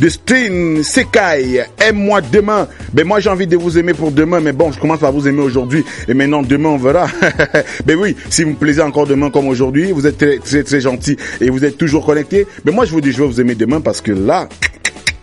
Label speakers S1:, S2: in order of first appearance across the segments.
S1: de String Sekai. Aime-moi demain. Ben moi j'ai envie de vous aimer pour demain, mais bon, je commence par vous aimer aujourd'hui et maintenant demain on verra. ben oui, si vous me plaisez encore demain comme aujourd'hui, vous êtes très très très gentil et vous êtes toujours connecté. Mais moi je vous dis je vais vous aimer demain parce que là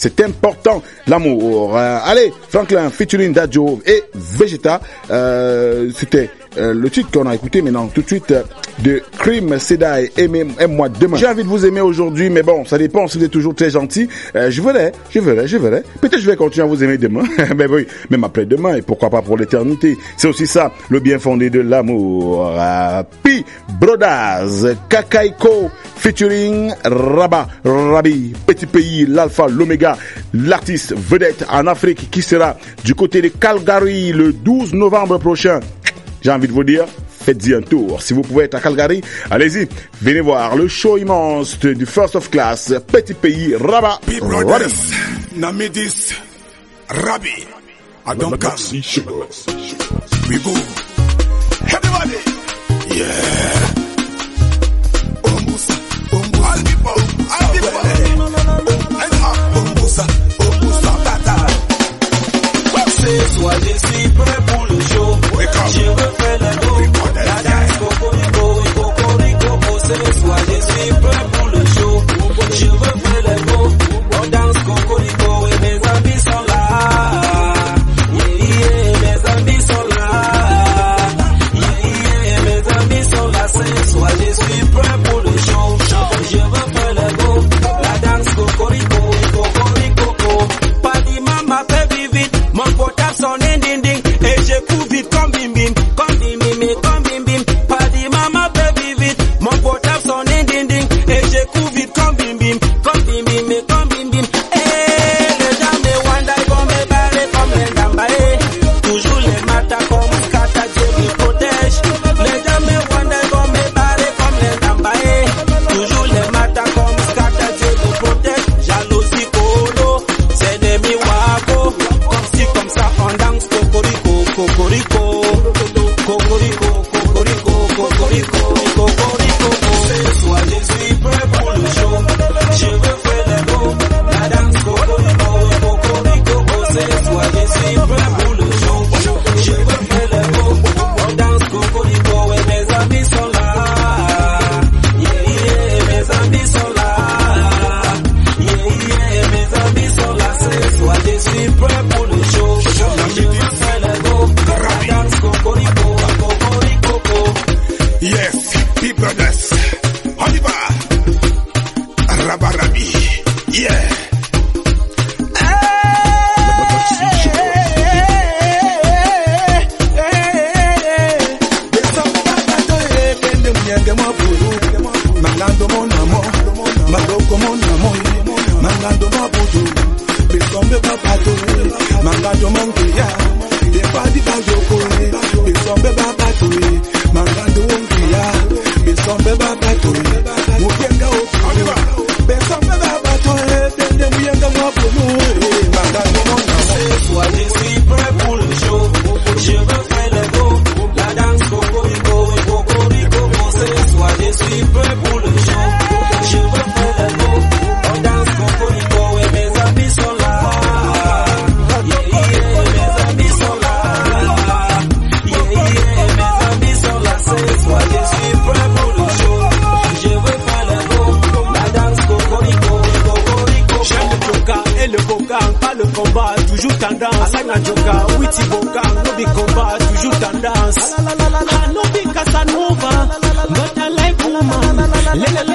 S1: c'est important, l'amour. Euh, allez, Franklin featuring Dajo et Vegeta. Euh, C'était euh, le titre qu'on a écouté maintenant tout de suite euh, de Cream Sedai aime-moi demain. J'ai envie de vous aimer aujourd'hui, mais bon, ça dépend si vous êtes toujours très gentil. Euh, je verrai, je verrai, je verrai. Peut-être je vais continuer à vous aimer demain. mais oui, même après demain et pourquoi pas pour l'éternité. C'est aussi ça, le bien fondé de l'amour. Euh, P. Brothers, Kakaiko, featuring Rabat, Rabi, Petit Pays, l'Alpha, l'Oméga, l'artiste vedette en Afrique qui sera du côté de Calgary le 12 novembre prochain. J'ai envie de vous dire, faites-y un tour. Si vous pouvez être à Calgary, allez-y. Venez voir le show immense du First of Class, Petit Pays, Rabat, Rabi.
S2: Namidis, Rabbi, I don't come. We go. Everybody. Yeah. Ombusa, Ombusa. All people, all people. And up, Ombusa, Ombusa, Bata.
S3: Ce soir je suis prêt pour le show.
S2: Wake up.
S3: Je veux faire Yeah,
S4: yá. Ìdè fàdí bàjọ́ kò rí. Ìsọ̀bẹ́ bá bàtò. Aina joka, witi boka, no be combat, toujours tendance. I no be Casanova, but I like woman.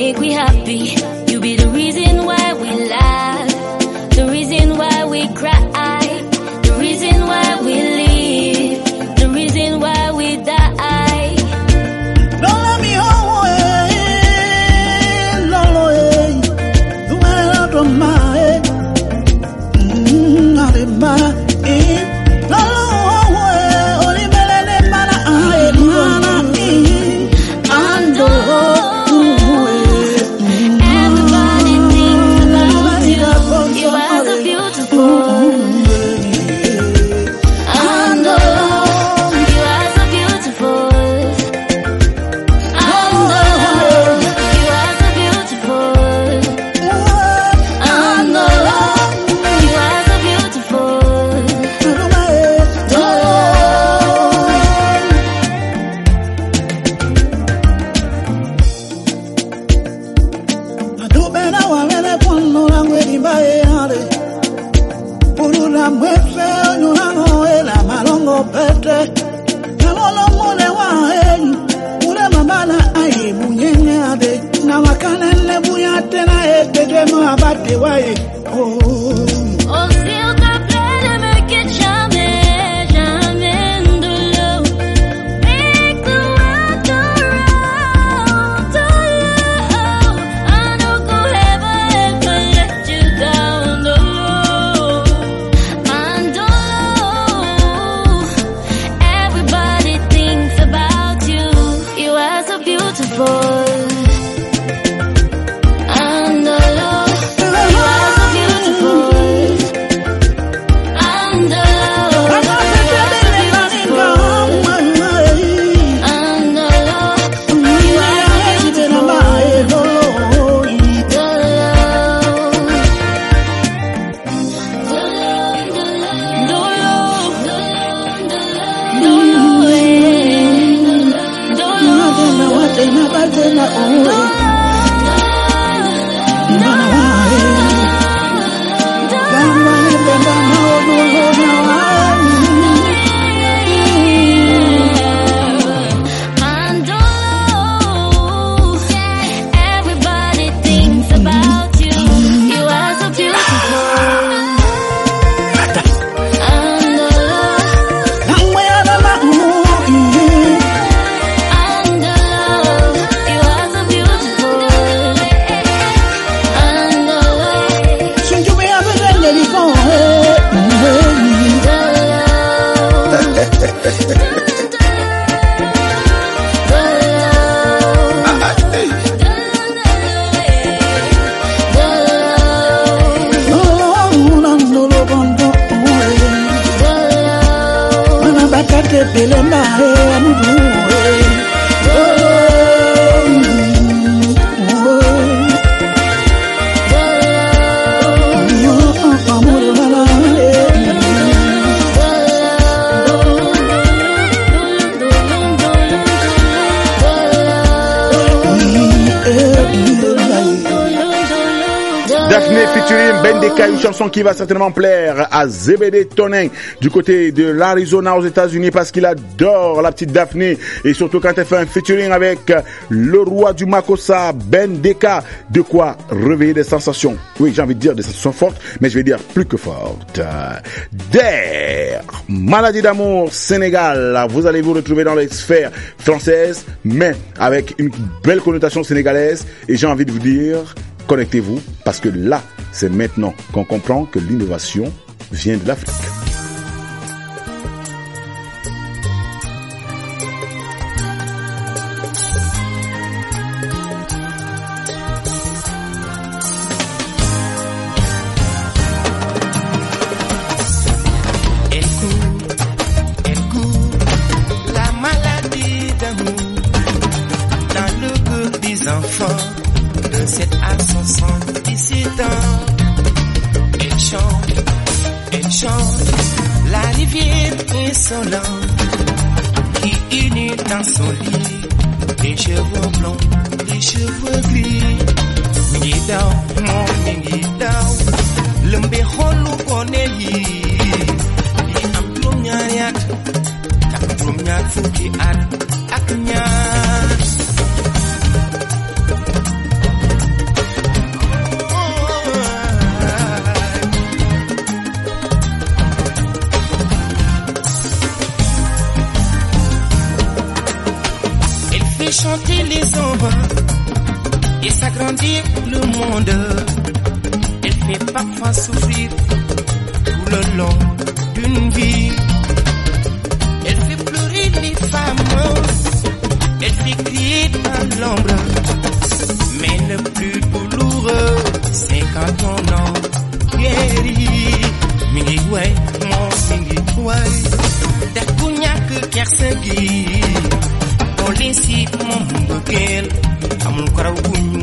S4: make
S5: we happy.
S1: MDK, une chanson qui va certainement plaire à ZBD Tonin du côté de l'Arizona aux États-Unis parce qu'il adore la petite Daphné et surtout quand elle fait un featuring avec le roi du Makossa, Ben Deka, de quoi réveiller des sensations. Oui, j'ai envie de dire des sensations fortes, mais je vais dire plus que fortes. D'air, maladie d'amour, Sénégal, vous allez vous retrouver dans les sphères françaises, mais avec une belle connotation sénégalaise et j'ai envie de vous dire, connectez-vous parce que là, c'est maintenant qu'on comprend que l'innovation vient de l'Afrique.
S6: Fukiat um caraguinho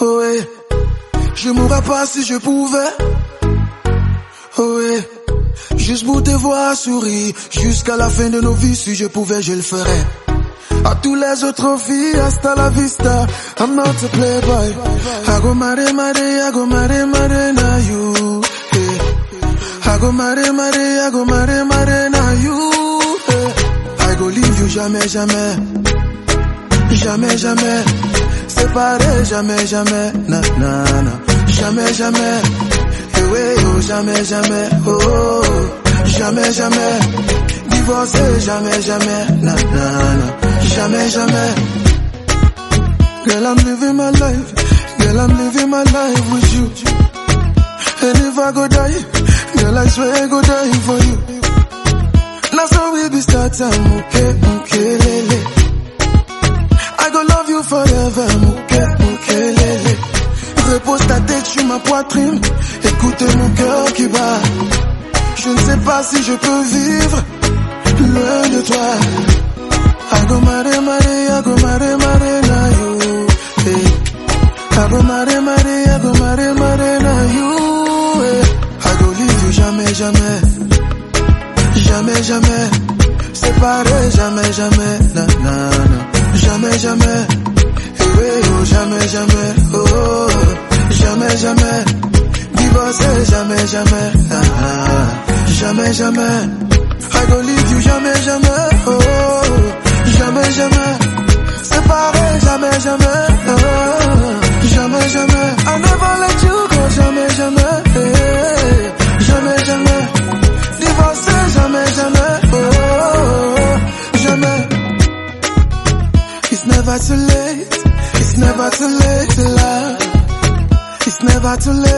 S6: ouais. Je mourrais pas si je pouvais. Ouais. Juste pour te voir sourire. Jusqu'à la fin de nos vies, si je pouvais, je le ferais. À tous les autres filles, hasta la vista. I'm not a playboy. I go mare mare, I go mare mare na you. I go mare mare, I go mare mare na you. Hey. I go leave you jamais, jamais. Jamais, jamais. Séparé, jamais, jamais. Na, na, na. Jamais, jamais. Eh oh, jamais, jamais. Oh, oh, jamais, jamais. Divorcé, jamais, jamais. Na, na, na. Jamais, jamais. Girl, I'm living my life. Girl, I'm living my life with you. And if I go die, girl, I swear I go die for you. Now so we be start time, okay, okay, lele. I go love you forever, okay, okay, lele. Repose ta tête sur ma poitrine, écoute mon cœur qui bat. Je ne sais pas si je peux vivre loin de toi. Go mare mare, I go mare na you. got to live.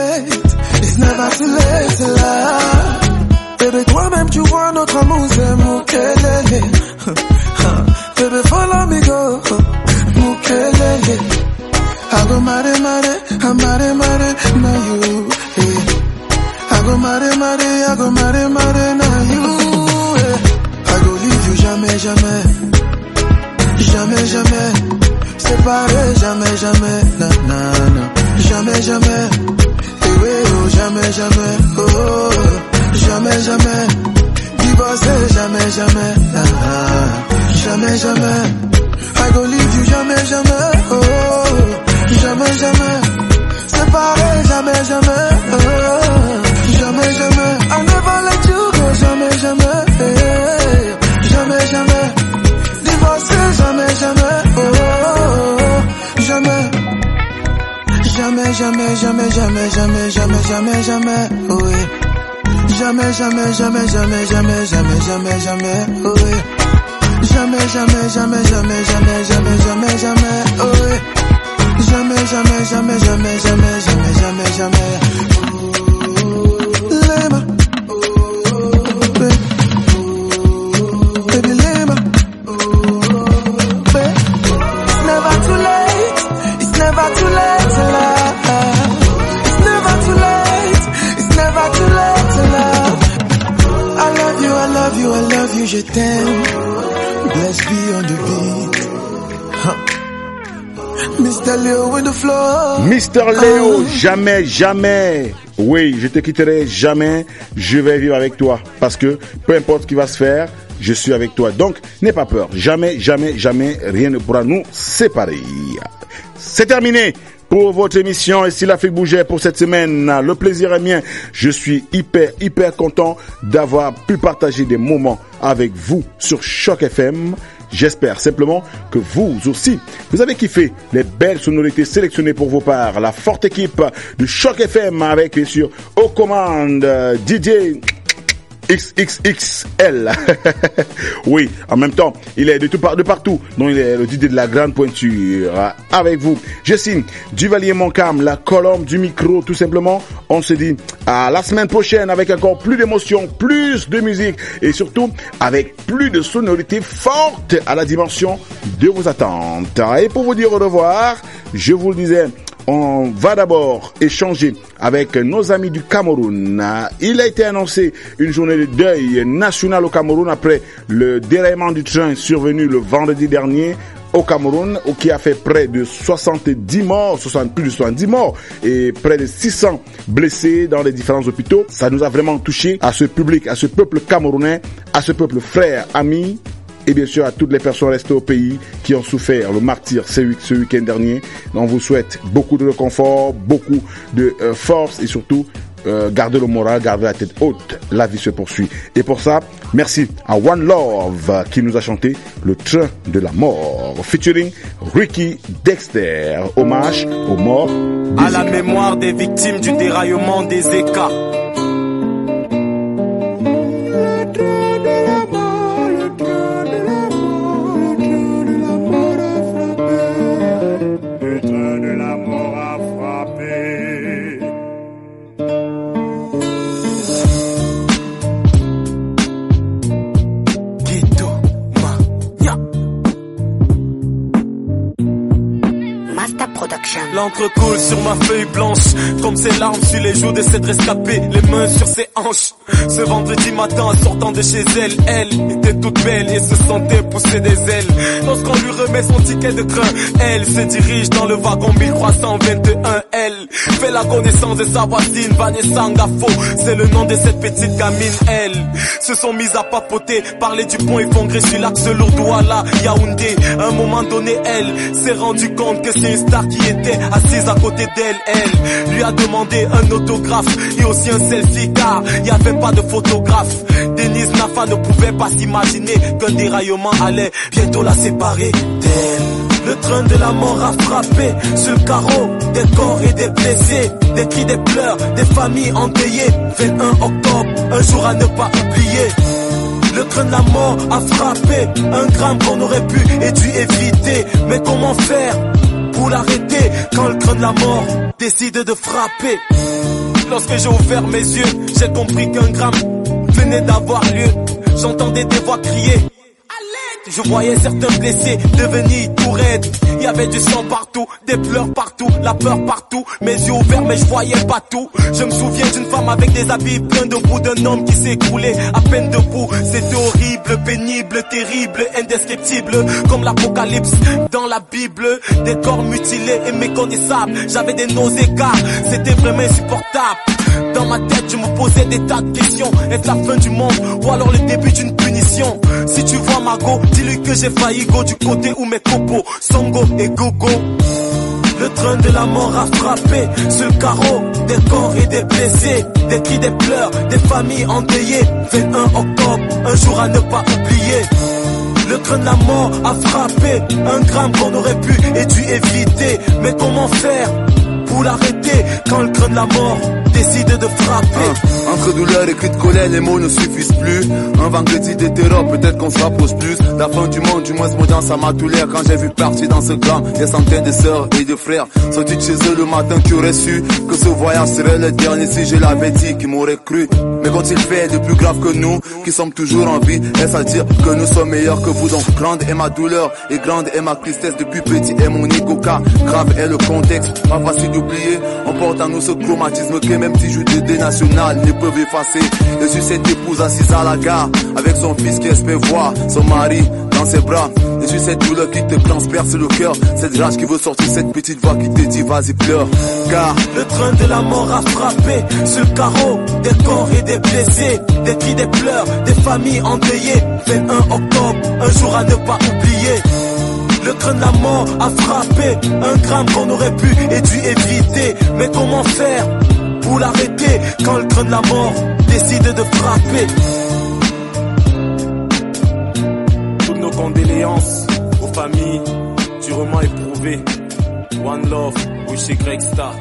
S6: Jamais, jamais, jamais, jamais, jamais, jamais. Oh, yeah. Jamais, jamais, jamais, jamais, jamais, jamais, jamais, jamais, oh oui. Jamais, jamais, jamais, jamais, jamais, jamais, jamais, jamais, oh oui. Jamais, jamais, jamais, jamais, jamais, jamais, jamais, jamais. Mr. Leo with the floor.
S1: Mister Léo, jamais, jamais. Oui, je te quitterai jamais. Je vais vivre avec toi. Parce que peu importe ce qui va se faire, je suis avec toi. Donc, n'aie pas peur. Jamais, jamais, jamais, rien ne pourra nous séparer. C'est terminé pour votre émission et si l'Afrique bougeait pour cette semaine. Le plaisir est mien. Je suis hyper, hyper content d'avoir pu partager des moments avec vous sur Choc FM. J'espère simplement que vous aussi, vous avez kiffé les belles sonorités sélectionnées pour vos parts. La forte équipe de Choc FM avec, bien sûr, aux commandes, euh, DJ XXXL. oui, en même temps, il est de tout part, de partout. Donc, il est le DJ de la grande pointure. Avec vous, je signe Duvalier Moncam, la colombe du micro, tout simplement. On se dit à la semaine prochaine avec encore plus d'émotions, plus de musique et surtout avec plus de sonorités fortes à la dimension de vos attentes. Et pour vous dire au revoir, je vous le disais, On va d'abord échanger avec nos amis du Cameroun. Il a été annoncé une journée de deuil national au Cameroun après le déraillement du train survenu le vendredi dernier au Cameroun, qui a fait près de 70 morts, 60, plus de 70 morts et près de 600 blessés dans les différents hôpitaux. Ça nous a vraiment touché à ce public, à ce peuple camerounais, à ce peuple frère, ami, et bien sûr à toutes les personnes restées au pays qui ont souffert le martyr ce, week- ce week-end dernier. On vous souhaite beaucoup de réconfort, beaucoup de euh, force et surtout euh, gardez le moral, gardez la tête haute. La vie se poursuit. Et pour ça, merci à One Love qui nous a chanté Le train de la mort, featuring Ricky Dexter. Hommage aux morts. des
S7: À la mémoire des victimes du déraillement des écarts. L'encre coule sur ma feuille blanche, comme ses larmes sur les joues de cette rescapée, les mains sur ses hanches. Ce vendredi matin, sortant de chez elle, elle était toute belle et se sentait pousser des ailes. Lorsqu'on lui remet son ticket de train, elle se dirige dans le wagon 1321. Elle fait la connaissance de sa voisine Vanessa Ngafo. C'est le nom de cette petite gamine, elle. Se sont mises à papoter, parler du pont et fongrer sur l'axe Lourdouala, Yaoundé. À un moment donné, elle s'est rendue compte que c'est une star qui était assise à côté d'elle. Elle lui a demandé un autographe et aussi un selfie car il n'y avait pas de photographe. Denise Nafa ne pouvait pas s'imaginer qu'un déraillement allait bientôt la séparer d'elle. Le train de la mort a frappé sur le carreau des corps et des blessés, des cris, des pleurs, des familles endeuillées. 21 octobre, un jour à ne pas oublier. Le train de la mort a frappé un drame qu'on aurait pu et dû éviter. Mais comment faire pour l'arrêter quand le train de la mort décide de frapper? Lorsque j'ai ouvert mes yeux, j'ai compris qu'un drame venait d'avoir lieu. J'entendais des voix crier. Je voyais certains blessés devenir tout raides. Il y avait du sang partout, des pleurs partout, la peur partout. Mes yeux ouverts mais je voyais pas tout. Je me souviens d'une femme avec des habits pleins de boue, d'un homme qui s'écroulait à peine debout. C'était horrible, pénible, terrible, indescriptible, comme l'apocalypse dans la Bible. Des corps mutilés et méconnaissables. J'avais des nausées car c'était vraiment insupportable. Dans ma tête, je me posais des tas de questions. Est-ce la fin du monde ou alors le début d'une Si tu vois Mago, dis-lui que j'ai failli go du côté où mes copeaux, Songo et Gogo. Le train de la mort a frappé sur le carreau des corps et des blessés, des cris, des pleurs, des familles endeuillées. 21 octobre, un jour à ne pas oublier. Le train de la mort a frappé un drame qu'on aurait pu et dû éviter. Mais comment faire? Pour l'arrêter quand le train de la mort décide de frapper
S8: Entre douleur et cris de colère, les mots ne suffisent plus. Un vendredi terreur, peut-être qu'on se rapproche plus. La fin du monde, du moins mon dans ça m'a tout l'air quand j'ai vu partir dans ce grand des centaines de sœurs et de frères. Sortis de chez eux le matin qui aurait su que ce voyage serait le dernier si je l'avais dit, qui m'aurait cru. Mais quand il fait de plus grave que nous, qui sommes toujours en vie, est-ce à dire que nous sommes meilleurs que vous? Donc grande est ma douleur et grande est ma tristesse depuis petit est mon ego car grave est le contexte. Pas facile d'oublier, on porte en nous ce chromatisme que même si je nationales ne peuvent effacer. Je suis cette épouse assise à la gare avec son fils qui espère voir son mari dans ses bras. Je suis cette douleur qui te transperce le cœur, cette rage qui veut sortir, cette petite voix qui te dit vas-y pleure. Car
S7: Le train de la mort a frappé sur le carreau des corps et des blessés, des cris, des pleurs, des familles endeuillées. 21 octobre, un jour à ne pas oublier. Le train de la mort a frappé un drame qu'on aurait pu et dû éviter. Mais comment faire pour l'arrêter quand le train de la mort décide de frapper? Toutes nos condoléances aux familles durement éprouvées. One love, wish Greg Star.